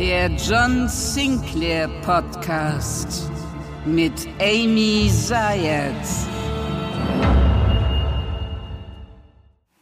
Der John Sinclair Podcast mit Amy Zayat.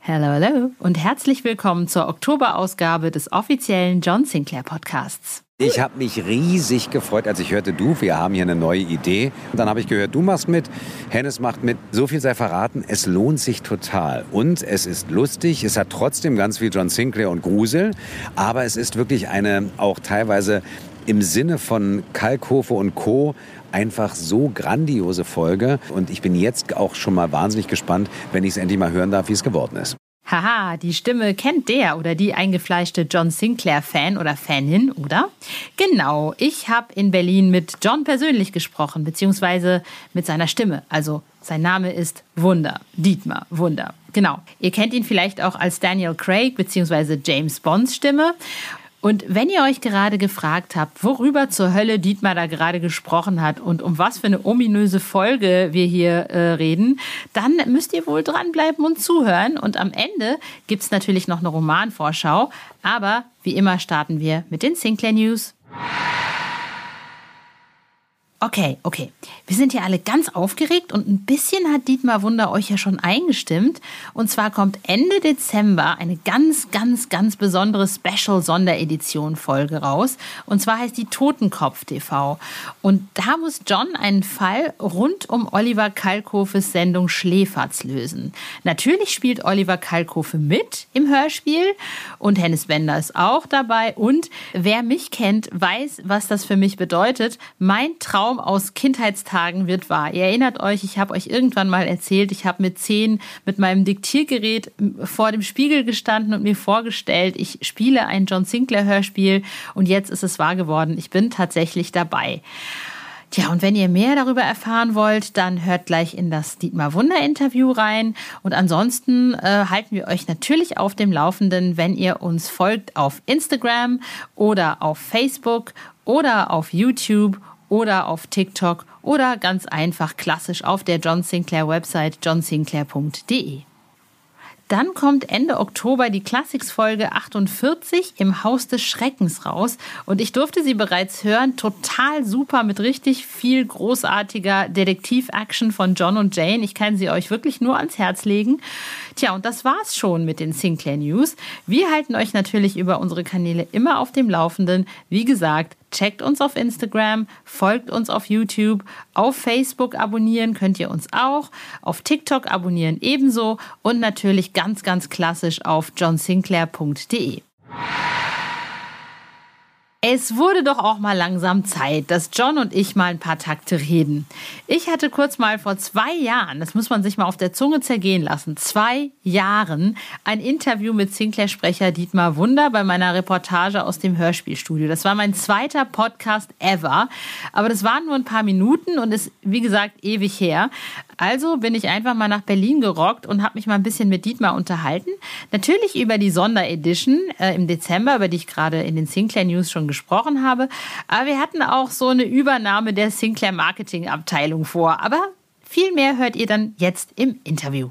Hallo, hallo und herzlich willkommen zur Oktoberausgabe des offiziellen John Sinclair Podcasts. Ich habe mich riesig gefreut, als ich hörte, du, wir haben hier eine neue Idee. Und dann habe ich gehört, du machst mit, Hennes macht mit. So viel sei verraten, es lohnt sich total. Und es ist lustig, es hat trotzdem ganz viel John Sinclair und Grusel. Aber es ist wirklich eine auch teilweise im Sinne von Kalkofe und Co. einfach so grandiose Folge. Und ich bin jetzt auch schon mal wahnsinnig gespannt, wenn ich es endlich mal hören darf, wie es geworden ist. Haha, die Stimme kennt der oder die eingefleischte John Sinclair-Fan oder Fanin, oder? Genau, ich habe in Berlin mit John persönlich gesprochen, beziehungsweise mit seiner Stimme. Also sein Name ist Wunder, Dietmar Wunder. Genau. Ihr kennt ihn vielleicht auch als Daniel Craig beziehungsweise James Bonds Stimme. Und wenn ihr euch gerade gefragt habt, worüber zur Hölle Dietmar da gerade gesprochen hat und um was für eine ominöse Folge wir hier äh, reden, dann müsst ihr wohl dranbleiben und zuhören. Und am Ende gibt es natürlich noch eine Romanvorschau. Aber wie immer starten wir mit den Sinclair News. Okay, okay. Wir sind hier alle ganz aufgeregt und ein bisschen hat Dietmar Wunder euch ja schon eingestimmt. Und zwar kommt Ende Dezember eine ganz, ganz, ganz besondere Special-Sonderedition-Folge raus. Und zwar heißt die Totenkopf TV. Und da muss John einen Fall rund um Oliver Kalkofes Sendung Schläferz lösen. Natürlich spielt Oliver Kalkofe mit im Hörspiel und Hennes Bender ist auch dabei. Und wer mich kennt, weiß, was das für mich bedeutet. Mein Traum Traum aus Kindheitstagen wird wahr. Ihr erinnert euch, ich habe euch irgendwann mal erzählt, ich habe mit zehn mit meinem Diktiergerät vor dem Spiegel gestanden und mir vorgestellt, ich spiele ein John Sinclair Hörspiel und jetzt ist es wahr geworden. Ich bin tatsächlich dabei. Tja, und wenn ihr mehr darüber erfahren wollt, dann hört gleich in das Dietmar Wunder Interview rein. Und ansonsten äh, halten wir euch natürlich auf dem Laufenden, wenn ihr uns folgt auf Instagram oder auf Facebook oder auf YouTube oder auf TikTok oder ganz einfach klassisch auf der John Sinclair Website johnsinclair.de. Dann kommt Ende Oktober die Classics-Folge 48 im Haus des Schreckens raus. Und ich durfte sie bereits hören. Total super mit richtig viel großartiger Detektiv-Action von John und Jane. Ich kann sie euch wirklich nur ans Herz legen. Tja, und das war's schon mit den Sinclair News. Wir halten euch natürlich über unsere Kanäle immer auf dem Laufenden. Wie gesagt, checkt uns auf Instagram, folgt uns auf YouTube, auf Facebook abonnieren könnt ihr uns auch, auf TikTok abonnieren ebenso und natürlich ganz, ganz klassisch auf johnsinclair.de. Es wurde doch auch mal langsam Zeit, dass John und ich mal ein paar Takte reden. Ich hatte kurz mal vor zwei Jahren, das muss man sich mal auf der Zunge zergehen lassen, zwei Jahren ein Interview mit Sinclair-Sprecher Dietmar Wunder bei meiner Reportage aus dem Hörspielstudio. Das war mein zweiter Podcast ever, aber das waren nur ein paar Minuten und ist, wie gesagt, ewig her. Also bin ich einfach mal nach Berlin gerockt und habe mich mal ein bisschen mit Dietmar unterhalten. Natürlich über die Sonderedition äh, im Dezember, über die ich gerade in den Sinclair News schon gesprochen habe. Aber wir hatten auch so eine Übernahme der Sinclair Marketing Abteilung vor. Aber viel mehr hört ihr dann jetzt im Interview.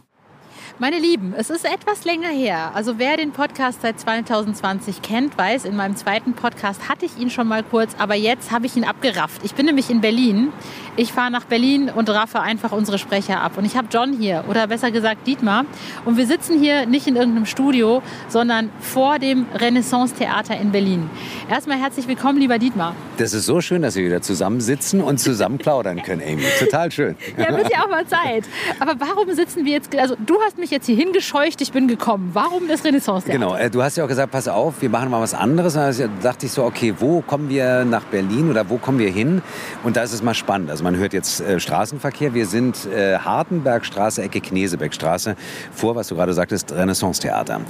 Meine Lieben, es ist etwas länger her. Also wer den Podcast seit 2020 kennt, weiß, in meinem zweiten Podcast hatte ich ihn schon mal kurz, aber jetzt habe ich ihn abgerafft. Ich bin nämlich in Berlin. Ich fahre nach Berlin und raffe einfach unsere Sprecher ab. Und ich habe John hier, oder besser gesagt Dietmar. Und wir sitzen hier nicht in irgendeinem Studio, sondern vor dem Renaissance Theater in Berlin. Erstmal herzlich willkommen, lieber Dietmar. Das ist so schön, dass wir wieder zusammensitzen und zusammen plaudern können, Amy. Total schön. ja, wird ja auch mal Zeit. Aber warum sitzen wir jetzt, also du hast mich mich jetzt hier hingescheucht, ich bin gekommen. Warum das Renaissance-Theater? Genau, äh, du hast ja auch gesagt, pass auf, wir machen mal was anderes. Da dachte ich so, okay, wo kommen wir nach Berlin oder wo kommen wir hin? Und da ist es mal spannend. Also man hört jetzt äh, Straßenverkehr. Wir sind äh, Hartenbergstraße, Ecke Knesebeckstraße, vor, was du gerade sagtest, Renaissance-Theater.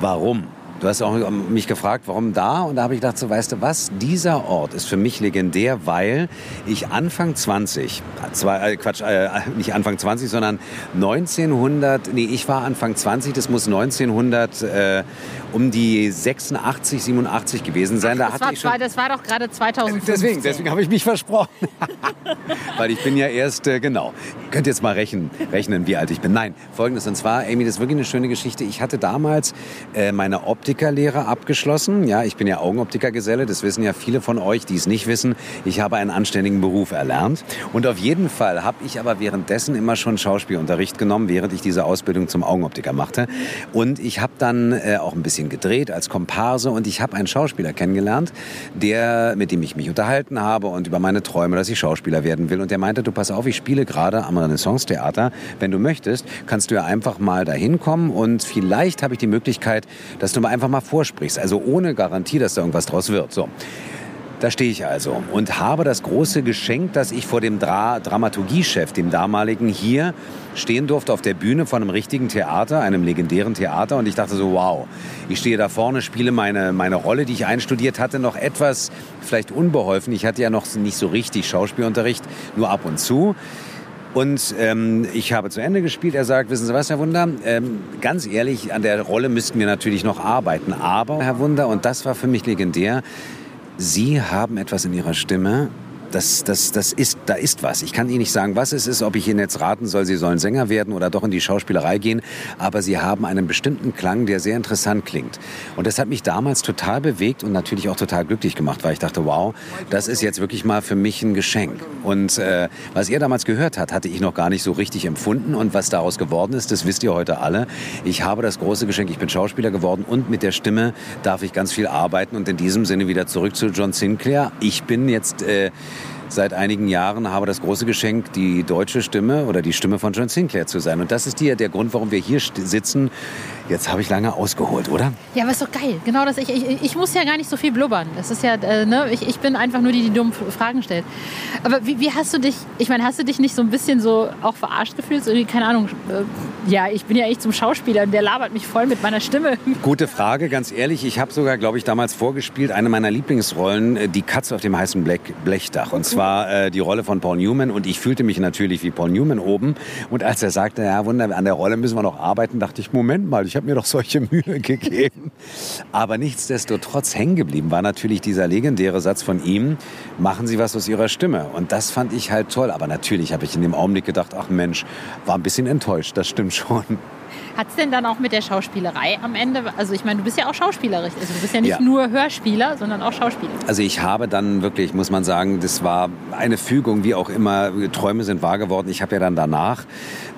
Warum? Du hast auch mich gefragt, warum da? Und da habe ich gedacht, so weißt du was, dieser Ort ist für mich legendär, weil ich Anfang 20, zwar, äh, Quatsch, äh, nicht Anfang 20, sondern 1900, nee, ich war Anfang 20, das muss 1900 äh, um die 86, 87 gewesen sein. Ach, das, da war, schon, das war doch gerade 2015. Deswegen, deswegen habe ich mich versprochen. weil ich bin ja erst, äh, genau, könnt jetzt mal rechnen, rechnen, wie alt ich bin. Nein, folgendes, und zwar, Amy, das ist wirklich eine schöne Geschichte. Ich hatte damals äh, meine Optik Optikerlehre abgeschlossen. Ja, ich bin ja Augenoptikergeselle, das wissen ja viele von euch, die es nicht wissen. Ich habe einen anständigen Beruf erlernt. Und auf jeden Fall habe ich aber währenddessen immer schon Schauspielunterricht genommen, während ich diese Ausbildung zum Augenoptiker machte. Und ich habe dann äh, auch ein bisschen gedreht als Komparse und ich habe einen Schauspieler kennengelernt, der, mit dem ich mich unterhalten habe und über meine Träume, dass ich Schauspieler werden will. Und der meinte, du pass auf, ich spiele gerade am Renaissance-Theater. Wenn du möchtest, kannst du ja einfach mal dahin kommen und vielleicht habe ich die Möglichkeit, dass du mal einfach mal vorsprichst. Also ohne Garantie, dass da irgendwas draus wird. So. Da stehe ich also und habe das große Geschenk, dass ich vor dem Dra Dramaturgiechef, dem damaligen, hier stehen durfte auf der Bühne von einem richtigen Theater, einem legendären Theater. Und ich dachte so, wow, ich stehe da vorne, spiele meine, meine Rolle, die ich einstudiert hatte, noch etwas vielleicht unbeholfen. Ich hatte ja noch nicht so richtig Schauspielunterricht, nur ab und zu. Und ähm, ich habe zu Ende gespielt. Er sagt, wissen Sie was, Herr Wunder, ähm, ganz ehrlich, an der Rolle müssten wir natürlich noch arbeiten. Aber, Herr Wunder, und das war für mich legendär, Sie haben etwas in Ihrer Stimme, das, das, das ist, da ist was. Ich kann Ihnen nicht sagen, was es ist, ob ich Ihnen jetzt raten soll, Sie sollen Sänger werden oder doch in die Schauspielerei gehen, aber Sie haben einen bestimmten Klang, der sehr interessant klingt. Und das hat mich damals total bewegt und natürlich auch total glücklich gemacht, weil ich dachte, wow, das ist jetzt wirklich mal für mich ein Geschenk. Und äh, was er damals gehört hat, hatte ich noch gar nicht so richtig empfunden und was daraus geworden ist, das wisst ihr heute alle. Ich habe das große Geschenk, ich bin Schauspieler geworden und mit der Stimme darf ich ganz viel arbeiten und in diesem Sinne wieder zurück zu John Sinclair. Ich bin jetzt äh, seit einigen Jahren habe das große Geschenk, die deutsche Stimme oder die Stimme von John Sinclair zu sein. Und das ist die, der Grund, warum wir hier sitzen. Jetzt habe ich lange ausgeholt, oder? Ja, aber ist doch geil. Genau das. Ich, ich, ich muss ja gar nicht so viel blubbern. Das ist ja, äh, ne? ich, ich bin einfach nur die, die dummen Fragen stellt. Aber wie, wie hast du dich, ich meine, hast du dich nicht so ein bisschen so auch verarscht gefühlt? So, keine Ahnung, äh, ja, ich bin ja echt zum Schauspieler und der labert mich voll mit meiner Stimme. Gute Frage, ganz ehrlich. Ich habe sogar, glaube ich, damals vorgespielt, eine meiner Lieblingsrollen, äh, die Katze auf dem heißen Blech, Blechdach. Und zwar äh, die Rolle von Paul Newman. Und ich fühlte mich natürlich wie Paul Newman oben. Und als er sagte, ja, Wunder, an der Rolle müssen wir noch arbeiten, dachte ich, Moment mal, ich habe mir doch solche Mühe gegeben. Aber nichtsdestotrotz hängen geblieben war natürlich dieser legendäre Satz von ihm, machen Sie was aus Ihrer Stimme. Und das fand ich halt toll. Aber natürlich habe ich in dem Augenblick gedacht, ach Mensch, war ein bisschen enttäuscht, das stimmt schon. Hat es denn dann auch mit der Schauspielerei am Ende, also ich meine, du bist ja auch Schauspieler, also du bist ja nicht Ja. nur Hörspieler, sondern auch Schauspieler. Also ich habe dann wirklich, muss man sagen, das war eine Fügung, wie auch immer, Träume sind wahr geworden. Ich habe ja dann danach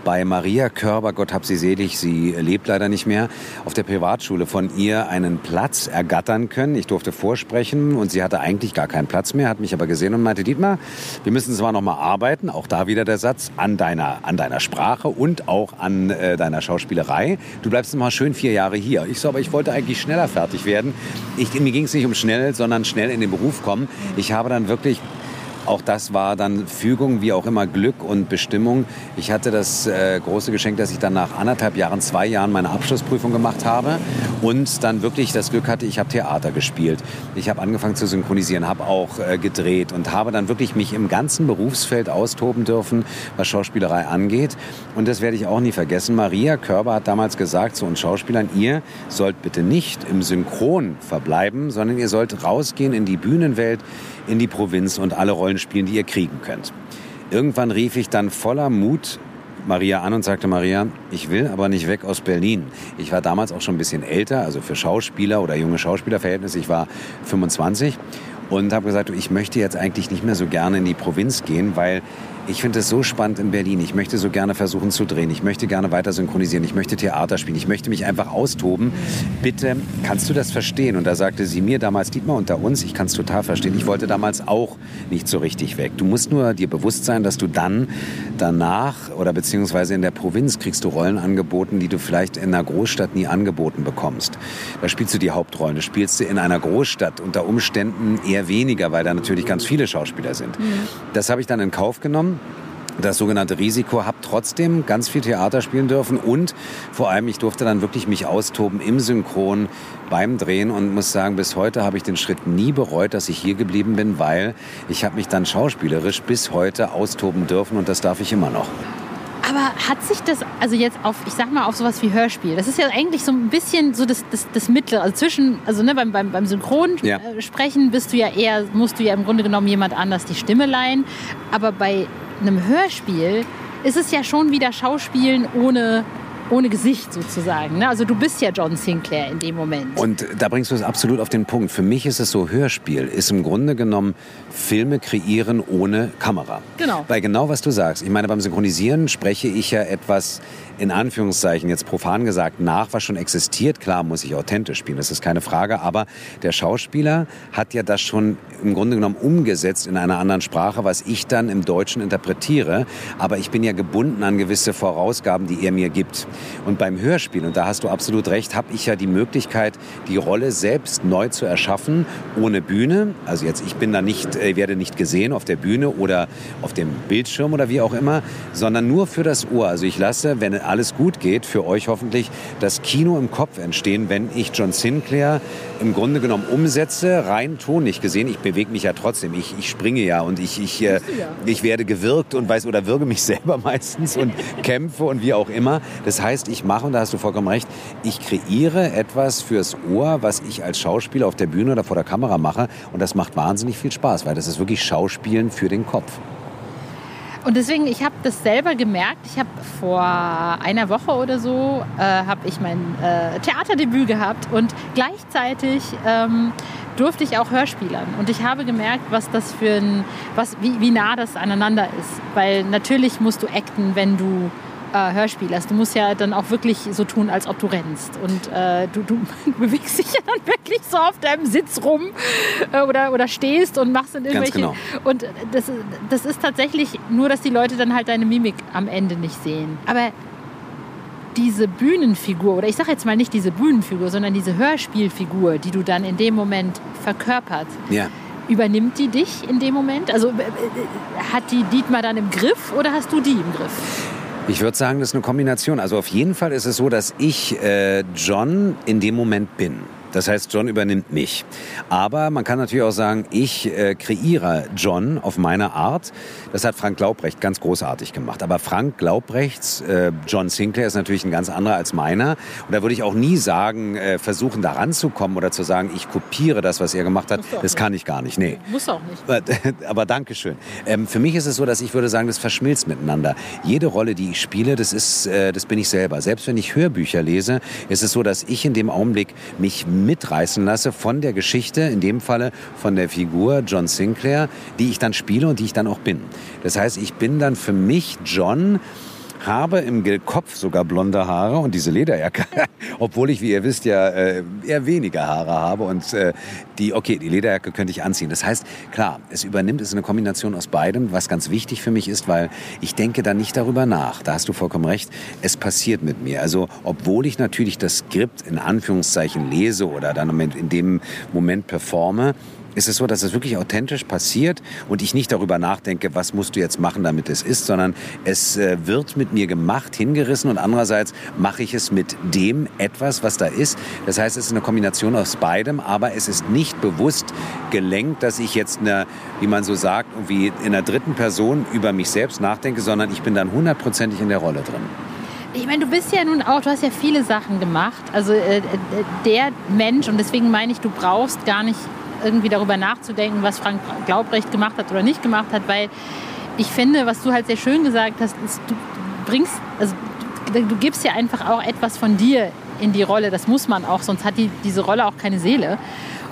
bei Maria Körber, Gott hab sie selig, sie lebt leider nicht mehr, auf der Privatschule von ihr einen Platz ergattern können. Ich durfte vorsprechen und sie hatte eigentlich gar keinen Platz mehr, hat mich aber gesehen und meinte, Dietmar, wir müssen zwar noch mal arbeiten, auch da wieder der Satz, an deiner, an deiner Sprache und auch an äh, deiner Schauspielerei. Du bleibst mal schön vier Jahre hier. Ich so, aber ich wollte eigentlich schneller fertig werden. Ich, mir ging es nicht um schnell, sondern schnell in den Beruf kommen. Ich habe dann wirklich auch das war dann Fügung, wie auch immer Glück und Bestimmung. Ich hatte das äh, große Geschenk, dass ich dann nach anderthalb Jahren, zwei Jahren meine Abschlussprüfung gemacht habe und dann wirklich das Glück hatte, ich habe Theater gespielt. Ich habe angefangen zu synchronisieren, habe auch äh, gedreht und habe dann wirklich mich im ganzen Berufsfeld austoben dürfen, was Schauspielerei angeht. Und das werde ich auch nie vergessen. Maria Körber hat damals gesagt zu uns Schauspielern, ihr sollt bitte nicht im Synchron verbleiben, sondern ihr sollt rausgehen in die Bühnenwelt, in die Provinz und alle Rollen spielen, die ihr kriegen könnt. Irgendwann rief ich dann voller Mut Maria an und sagte, Maria, ich will aber nicht weg aus Berlin. Ich war damals auch schon ein bisschen älter, also für Schauspieler oder junge Schauspielerverhältnisse. Ich war 25 und habe gesagt, ich möchte jetzt eigentlich nicht mehr so gerne in die Provinz gehen, weil ich finde es so spannend in Berlin. Ich möchte so gerne versuchen zu drehen. Ich möchte gerne weiter synchronisieren. Ich möchte Theater spielen. Ich möchte mich einfach austoben. Bitte, kannst du das verstehen? Und da sagte sie mir damals, Dietmar, unter uns, ich kann es total verstehen. Ich wollte damals auch nicht so richtig weg. Du musst nur dir bewusst sein, dass du dann danach oder beziehungsweise in der Provinz kriegst du Rollen angeboten, die du vielleicht in einer Großstadt nie angeboten bekommst. Da spielst du die Hauptrollen. Das spielst du in einer Großstadt unter Umständen eher weniger, weil da natürlich ganz viele Schauspieler sind. Das habe ich dann in Kauf genommen das sogenannte Risiko, habe trotzdem ganz viel Theater spielen dürfen und vor allem, ich durfte dann wirklich mich austoben im Synchron beim Drehen und muss sagen, bis heute habe ich den Schritt nie bereut, dass ich hier geblieben bin, weil ich habe mich dann schauspielerisch bis heute austoben dürfen und das darf ich immer noch. Aber hat sich das, also jetzt auf, ich sag mal, auf sowas wie Hörspiel, das ist ja eigentlich so ein bisschen so das, das, das Mittlere, also zwischen, also ne, beim, beim, beim Synchronsprechen Ja. äh, sprechen bist du ja eher, musst du ja im Grunde genommen jemand anders die Stimme leihen. Aber bei einem Hörspiel ist es ja schon wieder Schauspielen ohne ohne Gesicht sozusagen. Ne? Also du bist ja John Sinclair in dem Moment. Und da bringst du es absolut auf den Punkt. Für mich ist es so, Hörspiel ist im Grunde genommen Filme kreieren ohne Kamera. Genau. Weil genau was du sagst. Ich meine, beim Synchronisieren spreche ich ja etwas in Anführungszeichen jetzt profan gesagt nach, was schon existiert. Klar muss ich authentisch spielen, das ist keine Frage. Aber der Schauspieler hat ja das schon im Grunde genommen umgesetzt in einer anderen Sprache, was ich dann im Deutschen interpretiere. Aber ich bin ja gebunden an gewisse Vorausgaben, die er mir gibt. Und beim Hörspiel, und da hast du absolut recht, habe ich ja die Möglichkeit, die Rolle selbst neu zu erschaffen, ohne Bühne. Also jetzt, ich bin da nicht, äh, werde nicht gesehen auf der Bühne oder auf dem Bildschirm oder wie auch immer, sondern nur für das Ohr. Also ich lasse, wenn alles gut geht, für euch hoffentlich das Kino im Kopf entstehen, wenn ich John Sinclair im Grunde genommen umsetze, rein Ton nicht gesehen. Ich bewege mich ja trotzdem, ich, ich springe ja und ich, ich, äh, ich werde gewirkt und weiß oder wirke mich selber meistens und kämpfe und wie auch immer. Das heißt, ich mache, und da hast du vollkommen recht, ich kreiere etwas fürs Ohr, was ich als Schauspieler auf der Bühne oder vor der Kamera mache und das macht wahnsinnig viel Spaß, weil das ist wirklich Schauspielen für den Kopf. Und deswegen, ich habe das selber gemerkt. Ich habe vor einer Woche oder so äh, habe ich mein äh, Theaterdebüt gehabt und gleichzeitig ähm, durfte ich auch Hörspielern. Und ich habe gemerkt, was das für ein, was, wie, wie nah das aneinander ist. Weil natürlich musst du acten, wenn du äh, Hörspiel hast. Du musst ja dann auch wirklich so tun, als ob du rennst. Und äh, du, du, bewegst dich ja dann wirklich so auf deinem Sitz rum äh, oder, oder stehst und machst dann irgendwelche. Ganz genau. Und das, das ist tatsächlich nur, dass die Leute dann halt deine Mimik am Ende nicht sehen. Aber diese Bühnenfigur, oder ich sage jetzt mal nicht diese Bühnenfigur, sondern diese Hörspielfigur, die du dann in dem Moment verkörpert, Ja. übernimmt die dich in dem Moment? Also äh, äh, hat die Dietmar dann im Griff oder hast du die im Griff? Ich würde sagen, das ist eine Kombination. Also auf jeden Fall ist es so, dass ich äh, John in dem Moment bin. Das heißt, John übernimmt mich. Aber man kann natürlich auch sagen, ich äh, kreiere John auf meine Art. Das hat Frank Glaubrecht ganz großartig gemacht. Aber Frank Glaubrechts äh, John Sinclair ist natürlich ein ganz anderer als meiner. Und da würde ich auch nie sagen, äh, versuchen da ranzukommen oder zu sagen, ich kopiere das, was er gemacht hat. Das kann ich gar nicht. Nee. Muss auch nicht. Aber danke schön. Ähm, für mich ist es so, dass ich würde sagen, das verschmilzt miteinander. Jede Rolle, die ich spiele, das ist, äh, das bin ich selber. Selbst wenn ich Hörbücher lese, ist es so, dass ich in dem Augenblick mich mitreißen lasse von der Geschichte, in dem Falle von der Figur John Sinclair, die ich dann spiele und die ich dann auch bin. Das heißt, ich bin dann für mich John, habe im Kopf sogar blonde Haare und diese Lederjacke, obwohl ich, wie ihr wisst, ja äh, eher weniger Haare habe und äh, die, okay, die Lederjacke könnte ich anziehen. Das heißt, klar, es übernimmt, es ist eine Kombination aus beidem, was ganz wichtig für mich ist, weil ich denke da nicht darüber nach. Da hast du vollkommen recht. Es passiert mit mir. Also, obwohl ich natürlich das Skript in Anführungszeichen lese oder dann in dem Moment performe, ist es so, dass es wirklich authentisch passiert und ich nicht darüber nachdenke, was musst du jetzt machen, damit es ist, sondern es äh, wird mit mir gemacht, hingerissen und andererseits mache ich es mit dem etwas, was da ist. Das heißt, es ist eine Kombination aus beidem, aber es ist nicht bewusst gelenkt, dass ich jetzt eine, wie man so sagt, irgendwie in der dritten Person über mich selbst nachdenke, sondern ich bin dann hundertprozentig in der Rolle drin. Ich meine, du bist ja nun auch, du hast ja viele Sachen gemacht. Also äh, äh der Mensch, und deswegen meine ich, du brauchst gar nicht irgendwie darüber nachzudenken, was Frank Glaubrecht gemacht hat oder nicht gemacht hat, weil ich finde, was du halt sehr schön gesagt hast, ist, du bringst, also du, gibst ja einfach auch etwas von dir in die Rolle. Das muss man auch, sonst hat die, diese Rolle auch keine Seele.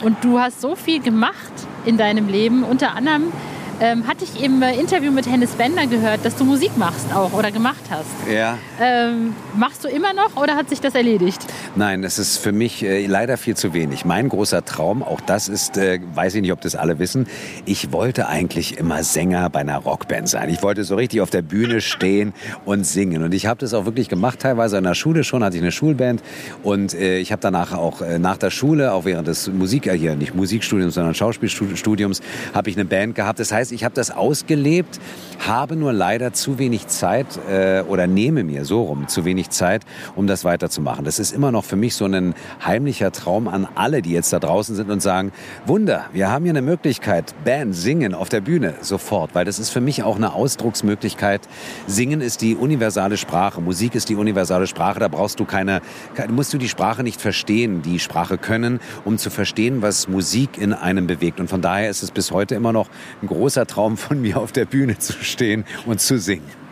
Und du hast so viel gemacht in deinem Leben, unter anderem ähm, hatte ich im Interview mit Hennes Bender gehört, dass du Musik machst auch oder gemacht hast. Ja. Ähm, machst du immer noch oder hat sich das erledigt? Nein, es ist für mich äh, leider viel zu wenig. Mein großer Traum, auch das ist, äh, weiß ich nicht, ob das alle wissen, ich wollte eigentlich immer Sänger bei einer Rockband sein. Ich wollte so richtig auf der Bühne stehen und singen. Und ich habe das auch wirklich gemacht, teilweise in der Schule schon, hatte ich eine Schulband. Und äh, ich habe danach auch äh, nach der Schule, auch während des Musik, äh, hier nicht Musikstudiums, sondern Schauspielstudiums, habe ich eine Band gehabt. Das heißt, ich habe das ausgelebt, habe nur leider zu wenig Zeit äh, oder nehme mir so rum zu wenig Zeit, um das weiterzumachen. Das ist immer noch für mich so ein heimlicher Traum an alle, die jetzt da draußen sind und sagen, Wunder, wir haben hier eine Möglichkeit, Band, singen auf der Bühne, sofort, weil das ist für mich auch eine Ausdrucksmöglichkeit. Singen ist die universale Sprache, Musik ist die universale Sprache, da brauchst du keine, musst du die Sprache nicht verstehen, die Sprache können, um zu verstehen, was Musik in einem bewegt. Und von daher ist es bis heute immer noch ein großer Traum von mir, auf der Bühne zu stehen und zu singen.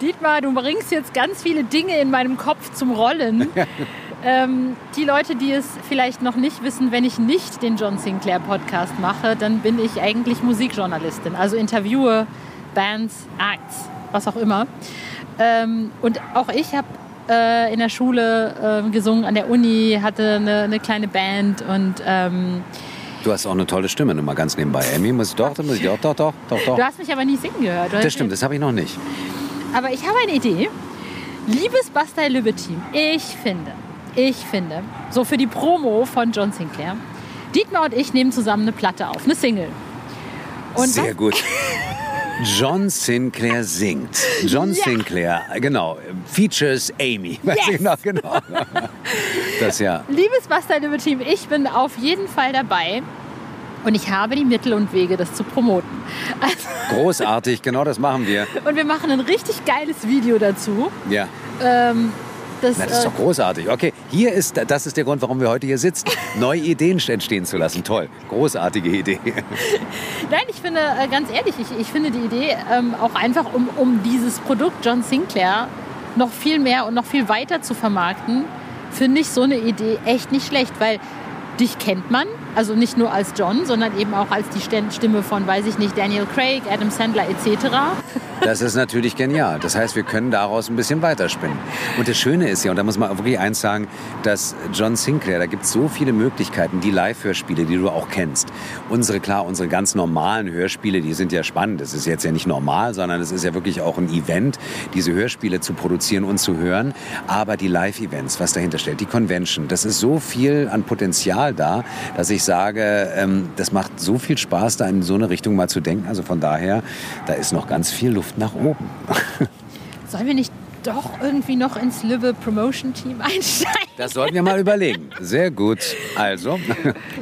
Dietmar, du bringst jetzt ganz viele Dinge in meinem Kopf zum Rollen. ähm, die Leute, die es vielleicht noch nicht wissen, wenn ich nicht den John Sinclair Podcast mache, dann bin ich eigentlich Musikjournalistin. Also interviewe Bands, Acts, was auch immer. Ähm, und auch ich habe äh, in der Schule äh, gesungen, an der Uni, hatte eine, eine kleine Band und ähm, Du hast auch eine tolle Stimme, nur mal ganz nebenbei. Amy, muss ich doch, muss ich doch, doch, doch, doch, doch. Du hast mich aber nie singen gehört. Das stimmt, das habe ich noch nicht. Aber ich habe eine Idee. Liebes Bastei Lübbe Team, ich finde, ich finde, so für die Promo von John Sinclair, Dietmar und ich nehmen zusammen eine Platte auf, eine Single. Und Sehr was? gut. John Sinclair singt. John ja. Sinclair, genau. Features Amy. Yes. Genau, genau. Das ja. Liebes Bastard Team, ich bin auf jeden Fall dabei. Und ich habe die Mittel und Wege, das zu promoten. Also Großartig, genau das machen wir. Und wir machen ein richtig geiles Video dazu. Ja. Ähm, das, Na, das ist doch äh, großartig. Okay, hier ist, das ist der Grund, warum wir heute hier sitzen. Neue Ideen entstehen zu lassen. Toll. Großartige Idee. Nein, ich finde, äh, ganz ehrlich, ich, ich finde die Idee ähm, auch einfach, um, um dieses Produkt John Sinclair noch viel mehr und noch viel weiter zu vermarkten, finde ich so eine Idee echt nicht schlecht, weil dich kennt man, also nicht nur als John, sondern eben auch als die Stimme von, weiß ich nicht, Daniel Craig, Adam Sandler etc. Das ist natürlich genial. Das heißt, wir können daraus ein bisschen weiterspinnen. Und das Schöne ist ja, und da muss man wirklich eins sagen, dass John Sinclair, da gibt es so viele Möglichkeiten, die Live-Hörspiele, die du auch kennst. Unsere, klar, unsere ganz normalen Hörspiele, die sind ja spannend. Das ist jetzt ja nicht normal, sondern es ist ja wirklich auch ein Event, diese Hörspiele zu produzieren und zu hören. Aber die Live-Events, was dahinter steht, die Convention, das ist so viel an Potenzial da, dass ich sage, ähm, das macht so viel Spaß, da in so eine Richtung mal zu denken. Also von daher, da ist noch ganz viel Luft nach oben. Sollen wir nicht doch irgendwie noch ins Lübbe Promotion Team einsteigen? Das sollten wir mal überlegen. Sehr gut. Also.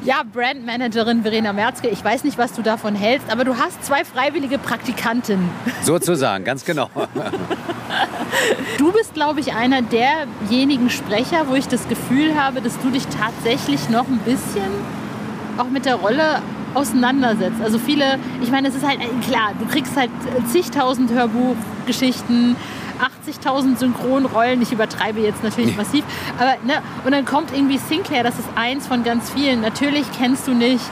Ja, Brandmanagerin Verena Merzke, ich weiß nicht, was du davon hältst, aber du hast zwei freiwillige Praktikanten. Sozusagen, ganz genau. Du bist, glaube ich, einer derjenigen Sprecher, wo ich das Gefühl habe, dass du dich tatsächlich noch ein bisschen auch mit der Rolle auseinandersetzt. Also viele, ich meine, es ist halt klar, du kriegst halt zigtausend Hörbuchgeschichten, 80.000 Synchronrollen. Ich übertreibe jetzt natürlich massiv. Aber, ne, und dann kommt irgendwie Sinclair, das ist eins von ganz vielen. Natürlich kennst du nicht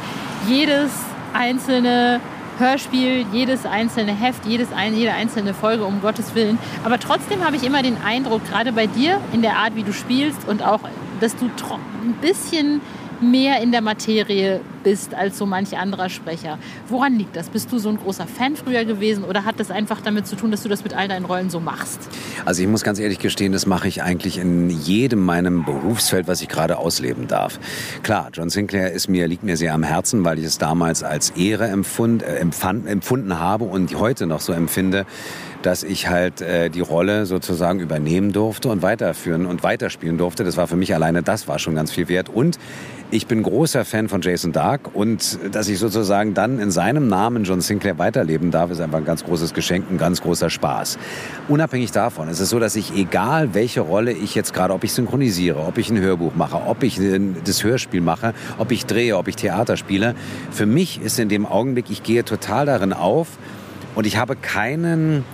jedes einzelne Hörspiel, jedes einzelne Heft, jedes jede einzelne Folge, um Gottes Willen. Aber trotzdem habe ich immer den Eindruck, gerade bei dir, in der Art, wie du spielst und auch, dass du ein bisschen mehr in der Materie bist als so manch anderer Sprecher. Woran liegt das? Bist du so ein großer Fan früher gewesen oder hat das einfach damit zu tun, dass du das mit all deinen Rollen so machst? Also ich muss ganz ehrlich gestehen, das mache ich eigentlich in jedem meinem Berufsfeld, was ich gerade ausleben darf. Klar, John Sinclair ist mir, liegt mir sehr am Herzen, weil ich es damals als Ehre empfund, äh, empfand, empfunden habe und heute noch so empfinde, dass ich halt äh, die Rolle sozusagen übernehmen durfte und weiterführen und weiterspielen durfte. Das war für mich alleine, das war schon ganz viel wert. Und ich bin großer Fan von Jason Dark und dass ich sozusagen dann in seinem Namen John Sinclair weiterleben darf, ist einfach ein ganz großes Geschenk, ein ganz großer Spaß. Unabhängig davon ist es so, dass ich, egal welche Rolle ich jetzt gerade, ob ich synchronisiere, ob ich ein Hörbuch mache, ob ich das Hörspiel mache, ob ich drehe, ob ich Theater spiele, für mich ist in dem Augenblick, ich gehe total darin auf und ich habe keinen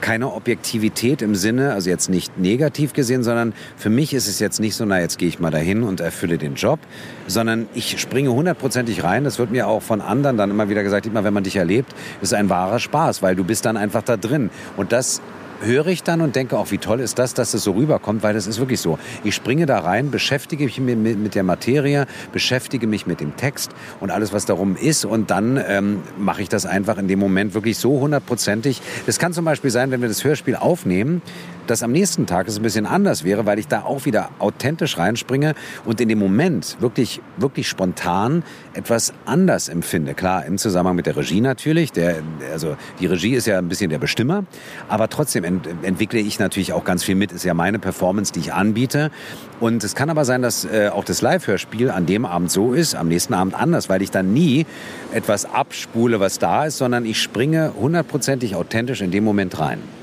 keine Objektivität im Sinne, also jetzt nicht negativ gesehen, sondern für mich ist es jetzt nicht so, na jetzt gehe ich mal dahin und erfülle den Job, sondern ich springe hundertprozentig rein. Das wird mir auch von anderen dann immer wieder gesagt, immer wenn man dich erlebt, ist ein wahrer Spaß, weil du bist dann einfach da drin. Und das höre ich dann und denke auch, wie toll ist das, dass es so rüberkommt, weil das ist wirklich so. Ich springe da rein, beschäftige mich mit, der Materie, beschäftige mich mit dem Text und alles, was darum ist und dann ähm, mache ich das einfach in dem Moment wirklich so hundertprozentig. Das kann zum Beispiel sein, wenn wir das Hörspiel aufnehmen, dass am nächsten Tag es ein bisschen anders wäre, weil ich da auch wieder authentisch reinspringe und in dem Moment wirklich, wirklich spontan etwas anders empfinde. Klar, im Zusammenhang mit der Regie natürlich. Der, also die Regie ist ja ein bisschen der Bestimmer, aber trotzdem ent entwickle ich natürlich auch ganz viel mit. Ist ja meine Performance, die ich anbiete. Und es kann aber sein, dass äh, auch das Live-Hörspiel an dem Abend so ist, am nächsten Abend anders, weil ich dann nie etwas abspule, was da ist, sondern ich springe hundertprozentig authentisch in dem Moment rein.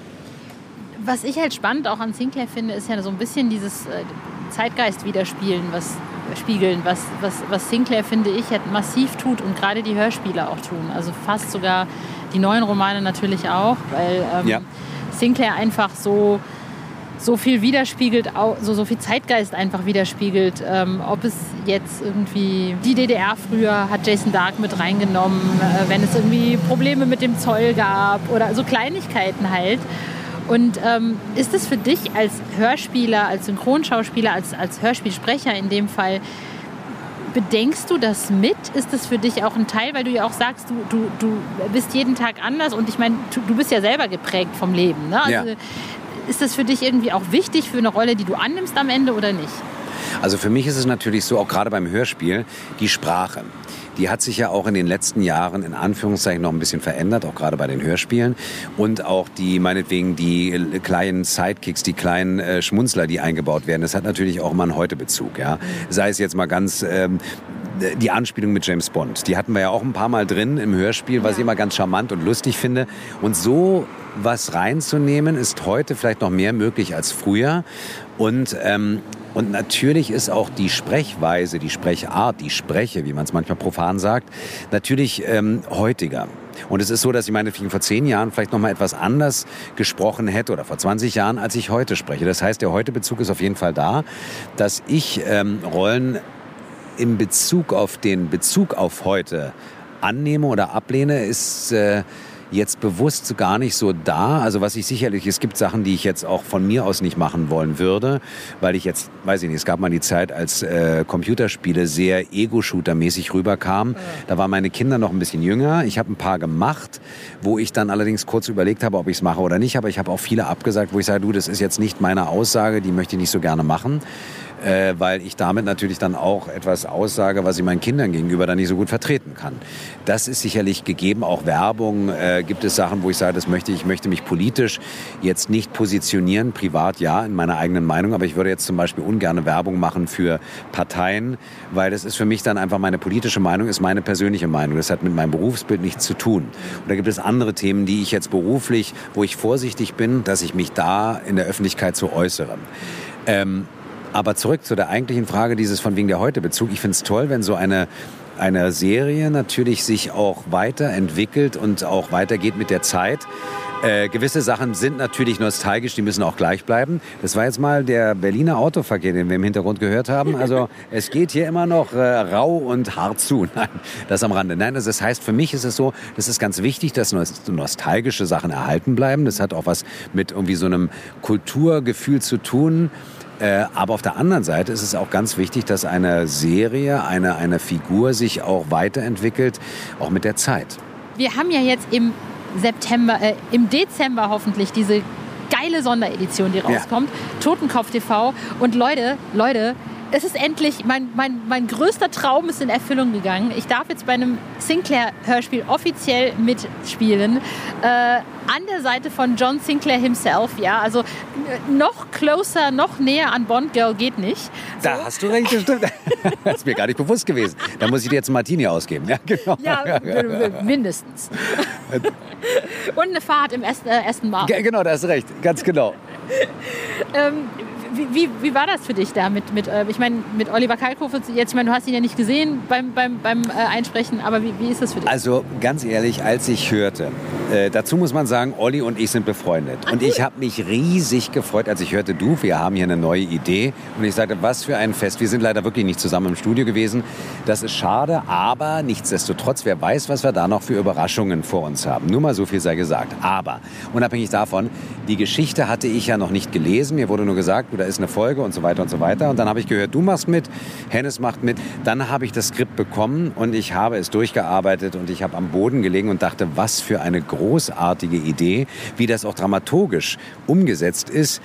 Was ich halt spannend auch an Sinclair finde, ist ja so ein bisschen dieses äh, Zeitgeist widerspielen, was spiegeln, was, was, was Sinclair, finde ich, halt massiv tut und gerade die Hörspiele auch tun. Also fast sogar die neuen Romane natürlich auch, weil ähm, ja. Sinclair einfach so so viel widerspiegelt, so, so viel Zeitgeist einfach widerspiegelt. Ähm, ob es jetzt irgendwie die DDR früher hat Jason Dark mit reingenommen, äh, wenn es irgendwie Probleme mit dem Zoll gab oder so Kleinigkeiten halt. Und ähm, ist es für dich als Hörspieler, als Synchronschauspieler, als, als Hörspielsprecher in dem Fall, bedenkst du das mit? Ist das für dich auch ein Teil, weil du ja auch sagst, du, du, du bist jeden Tag anders und ich meine, du, du bist ja selber geprägt vom Leben. Ne? Also, ja. Ist das für dich irgendwie auch wichtig für eine Rolle, die du annimmst am Ende oder nicht? Also für mich ist es natürlich so, auch gerade beim Hörspiel, die Sprache die hat sich ja auch in den letzten Jahren in Anführungszeichen noch ein bisschen verändert, auch gerade bei den Hörspielen. Und auch die, meinetwegen, die kleinen Sidekicks, die kleinen äh, Schmunzler, die eingebaut werden, das hat natürlich auch immer einen Heute-Bezug. Ja? Sei es jetzt mal ganz ähm, die Anspielung mit James Bond. Die hatten wir ja auch ein paar Mal drin im Hörspiel, was ich immer ganz charmant und lustig finde. Und so was reinzunehmen, ist heute vielleicht noch mehr möglich als früher. Und ähm, und natürlich ist auch die Sprechweise, die Sprechart, die Spreche, wie man es manchmal profan sagt, natürlich ähm, heutiger. Und es ist so, dass ich meine, vor zehn Jahren vielleicht noch mal etwas anders gesprochen hätte oder vor 20 Jahren, als ich heute spreche. Das heißt, der Heute-Bezug ist auf jeden Fall da, dass ich ähm, Rollen im Bezug auf den Bezug auf heute annehme oder ablehne, ist äh, jetzt bewusst gar nicht so da. Also was ich sicherlich, es gibt Sachen, die ich jetzt auch von mir aus nicht machen wollen würde, weil ich jetzt, weiß ich nicht, es gab mal die Zeit, als äh, Computerspiele sehr Ego-Shooter-mäßig rüberkamen. Da waren meine Kinder noch ein bisschen jünger. Ich habe ein paar gemacht, wo ich dann allerdings kurz überlegt habe, ob ich es mache oder nicht. Aber ich habe auch viele abgesagt, wo ich sage, du, das ist jetzt nicht meine Aussage, die möchte ich nicht so gerne machen äh, weil ich damit natürlich dann auch etwas aussage, was ich meinen Kindern gegenüber dann nicht so gut vertreten kann. Das ist sicherlich gegeben, auch Werbung. Äh, gibt es Sachen, wo ich sage, das möchte ich, möchte mich politisch jetzt nicht positionieren, privat ja, in meiner eigenen Meinung, aber ich würde jetzt zum Beispiel ungern Werbung machen für Parteien, weil das ist für mich dann einfach meine politische Meinung, ist meine persönliche Meinung. Das hat mit meinem Berufsbild nichts zu tun. Und da gibt es andere Themen, die ich jetzt beruflich, wo ich vorsichtig bin, dass ich mich da in der Öffentlichkeit so äußere. Ähm, aber zurück zu der eigentlichen Frage dieses von wegen der Heute-Bezug. Ich finde es toll, wenn so eine eine Serie natürlich sich auch weiterentwickelt und auch weitergeht mit der Zeit. Äh, gewisse Sachen sind natürlich nostalgisch, die müssen auch gleich bleiben. Das war jetzt mal der Berliner Autoverkehr, den wir im Hintergrund gehört haben. Also es geht hier immer noch äh, rau und hart zu. Nein, das am Rande. Nein, das heißt, für mich ist es so, das ist ganz wichtig, dass nostalgische Sachen erhalten bleiben. Das hat auch was mit irgendwie so einem Kulturgefühl zu tun. Äh, aber auf der anderen Seite ist es auch ganz wichtig, dass eine Serie, eine, eine Figur sich auch weiterentwickelt, auch mit der Zeit. Wir haben ja jetzt im September, äh, im Dezember hoffentlich diese geile Sonderedition, die rauskommt. Ja. Totenkopf TV. Und Leute, Leute, es ist endlich, mein, mein, mein größter Traum ist in Erfüllung gegangen. Ich darf jetzt bei einem Sinclair-Hörspiel offiziell mitspielen. Äh, an der Seite von John Sinclair himself, ja. Also äh, noch closer, noch näher an Bond Girl geht nicht. So. Da hast du recht, das stimmt. das ist mir gar nicht bewusst gewesen. Da muss ich dir jetzt einen Martini ausgeben. Ja, genau. Ja, mindestens. Und eine Fahrt im ersten, äh, ersten Mal. Genau, da hast du recht. Ganz genau. ähm, wie, wie, wie, war das für dich da mit, mit äh, ich meine, mit Oliver Kalkofe jetzt, ich meine, du hast ihn ja nicht gesehen beim, beim, beim äh, Einsprechen, aber wie, wie ist das für dich? Also ganz ehrlich, als ich hörte, äh, dazu muss man sagen, Olli und ich sind befreundet. Ach, und ich habe mich riesig gefreut, als ich hörte, du, wir haben hier eine neue Idee. Und ich sagte, was für ein Fest. Wir sind leider wirklich nicht zusammen im Studio gewesen. Das ist schade, aber nichtsdestotrotz, wer weiß, was wir da noch für Überraschungen vor uns haben. Nur mal so viel sei gesagt. Aber unabhängig davon, die Geschichte hatte ich ja noch nicht gelesen. Mir wurde nur gesagt, du, ist eine Folge und so weiter und so weiter. Und dann habe ich gehört, du machst mit, Hennes macht mit. Dann habe ich das Skript bekommen und ich habe es durchgearbeitet und ich habe am Boden gelegen und dachte, was für eine großartige Idee, wie das auch dramaturgisch umgesetzt ist.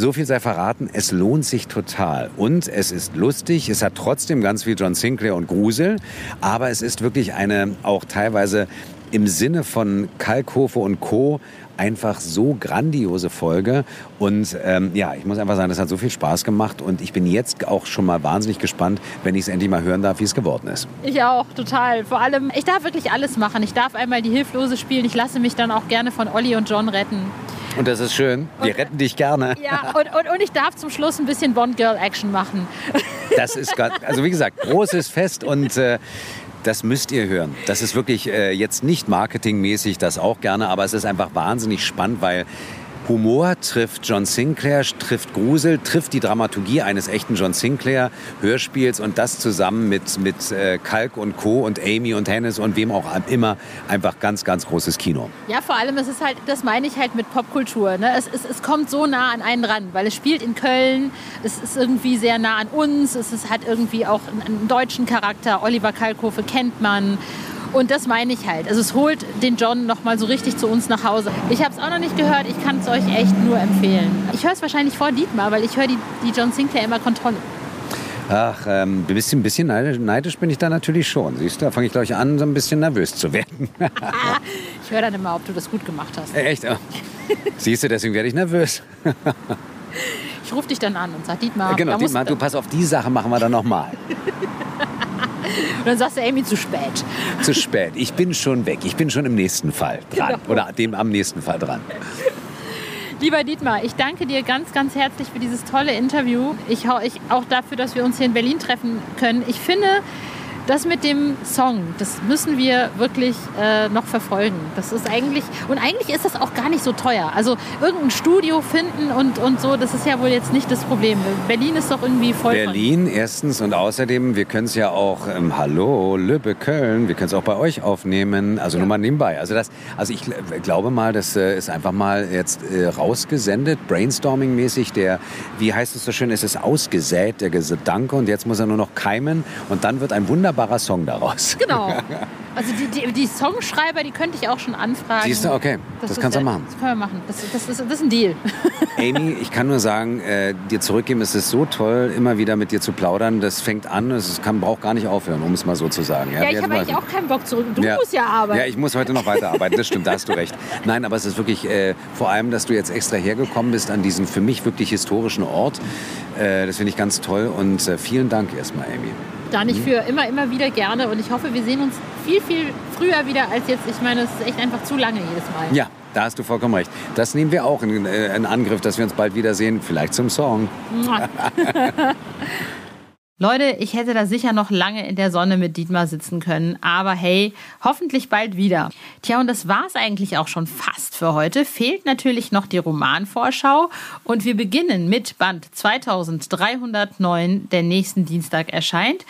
So viel sei verraten, es lohnt sich total. Und es ist lustig, es hat trotzdem ganz viel John Sinclair und Grusel, aber es ist wirklich eine auch teilweise im Sinne von Kalkhofe und Co einfach so grandiose Folge. Und ähm, ja, ich muss einfach sagen, das hat so viel Spaß gemacht. Und ich bin jetzt auch schon mal wahnsinnig gespannt, wenn ich es endlich mal hören darf, wie es geworden ist. Ich auch, total. Vor allem, ich darf wirklich alles machen. Ich darf einmal die Hilflose spielen. Ich lasse mich dann auch gerne von Olli und John retten. Und das ist schön. Wir und, retten dich gerne. Ja, und, und, und ich darf zum Schluss ein bisschen Bond-Girl-Action machen. Das ist also wie gesagt, großes Fest und äh, das müsst ihr hören. Das ist wirklich äh, jetzt nicht marketingmäßig, das auch gerne, aber es ist einfach wahnsinnig spannend, weil Humor trifft John Sinclair, trifft Grusel, trifft die Dramaturgie eines echten John Sinclair Hörspiels und das zusammen mit, mit äh, Kalk und Co. und Amy und Hennes und wem auch immer einfach ganz, ganz großes Kino. Ja, vor allem, es ist halt, das meine ich halt mit Popkultur. Ne? Es, es, es kommt so nah an einen ran, weil es spielt in Köln, es ist irgendwie sehr nah an uns, es ist, hat irgendwie auch einen, einen deutschen Charakter. Oliver Kalkofe kennt man. Und das meine ich halt. Also es holt den John noch mal so richtig zu uns nach Hause. Ich habe es auch noch nicht gehört. Ich kann es euch echt nur empfehlen. Ich höre es wahrscheinlich vor Dietmar, weil ich höre die, die John Sinclair immer Kontrolle. Ach, ähm, ein bisschen, ein bisschen neidisch, neidisch bin ich da natürlich schon. Siehst du, da fange ich gleich an, so ein bisschen nervös zu werden. ich höre dann immer, ob du das gut gemacht hast. Echt? Oh. Siehst du, deswegen werde ich nervös. ich rufe dich dann an und sage, Dietmar, genau, Dietmar, du pass auf, die Sache machen wir dann nochmal. Und dann sagst du, Amy, zu spät. Zu spät. Ich bin schon weg. Ich bin schon im nächsten Fall dran. Genau. Oder dem am nächsten Fall dran. Lieber Dietmar, ich danke dir ganz, ganz herzlich für dieses tolle Interview. Ich, ich auch dafür, dass wir uns hier in Berlin treffen können. Ich finde, das mit dem Song, das müssen wir wirklich äh, noch verfolgen. Das ist eigentlich, und eigentlich ist das auch gar nicht so teuer. Also irgendein Studio finden und, und so, das ist ja wohl jetzt nicht das Problem. Berlin ist doch irgendwie voll. Berlin erstens und außerdem, wir können es ja auch, ähm, hallo, Lübeck, Köln, wir können es auch bei euch aufnehmen, also ja. nur mal nebenbei. Also, das, also ich glaube mal, das äh, ist einfach mal jetzt äh, rausgesendet, brainstorming-mäßig, der, wie heißt es so schön, es ist ausgesät, der Gedanke und jetzt muss er nur noch keimen und dann wird ein wunderbarer wunderbarer Song daraus. Genau. Also die, die, die Songschreiber, die könnte ich auch schon anfragen. Siehst du, okay, das, das kannst du machen. Das können wir machen. Das, das, ist, das ist ein Deal. Amy, ich kann nur sagen, äh, dir zurückgeben, es ist so toll, immer wieder mit dir zu plaudern. Das fängt an, es kann, braucht gar nicht aufhören, um es mal so zu sagen. Ja, ja ich habe eigentlich auch keinen Bock zurück. Du ja. musst ja arbeiten. Ja, ich muss heute noch weiterarbeiten, das stimmt, da hast du recht. Nein, aber es ist wirklich äh, vor allem, dass du jetzt extra hergekommen bist an diesen für mich wirklich historischen Ort. Äh, das finde ich ganz toll und äh, vielen Dank erstmal, Amy. Da nicht für immer, immer wieder gerne. Und ich hoffe, wir sehen uns viel, viel früher wieder als jetzt. Ich meine, es ist echt einfach zu lange jedes Mal. Ja, da hast du vollkommen recht. Das nehmen wir auch in, äh, in Angriff, dass wir uns bald wiedersehen. Vielleicht zum Song. Leute, ich hätte da sicher noch lange in der Sonne mit Dietmar sitzen können, aber hey, hoffentlich bald wieder. Tja, und das war's eigentlich auch schon fast für heute. Fehlt natürlich noch die Romanvorschau und wir beginnen mit Band 2309, der nächsten Dienstag erscheint.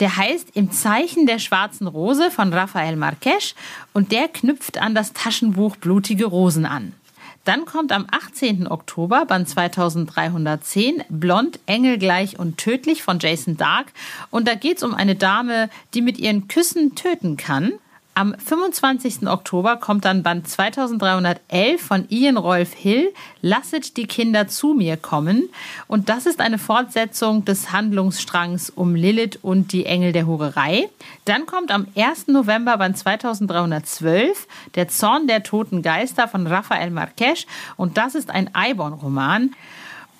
Der heißt Im Zeichen der schwarzen Rose von Rafael Marquez und der knüpft an das Taschenbuch Blutige Rosen an. Dann kommt am 18. Oktober Band 2310 Blond, Engelgleich und Tödlich von Jason Dark. Und da geht es um eine Dame, die mit ihren Küssen töten kann. Am 25. Oktober kommt dann Band 2311 von Ian Rolf Hill, Lasset die Kinder zu mir kommen. Und das ist eine Fortsetzung des Handlungsstrangs um Lilith und die Engel der Hurerei. Dann kommt am 1. November Band 2312 Der Zorn der toten Geister von Rafael Marquez. Und das ist ein Eibon-Roman.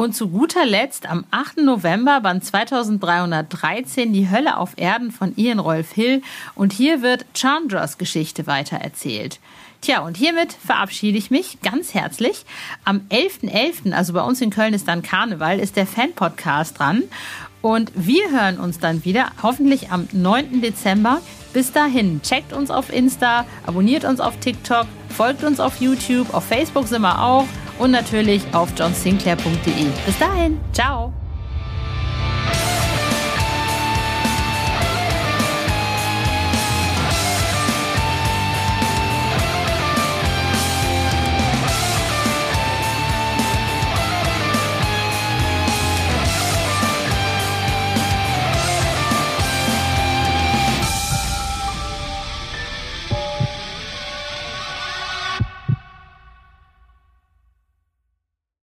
Und zu guter Letzt am 8. November Band 2313 Die Hölle auf Erden von Ian Rolf Hill und hier wird Chandras Geschichte weitererzählt. Tja, und hiermit verabschiede ich mich ganz herzlich. Am 11.11., .11., also bei uns in Köln ist dann Karneval, ist der Fan-Podcast dran. Und wir hören uns dann wieder, hoffentlich am 9. Dezember. Bis dahin, checkt uns auf Insta, abonniert uns auf TikTok, folgt uns auf YouTube, auf Facebook sind wir auch und natürlich auf johnsinclair.de. Bis dahin, ciao!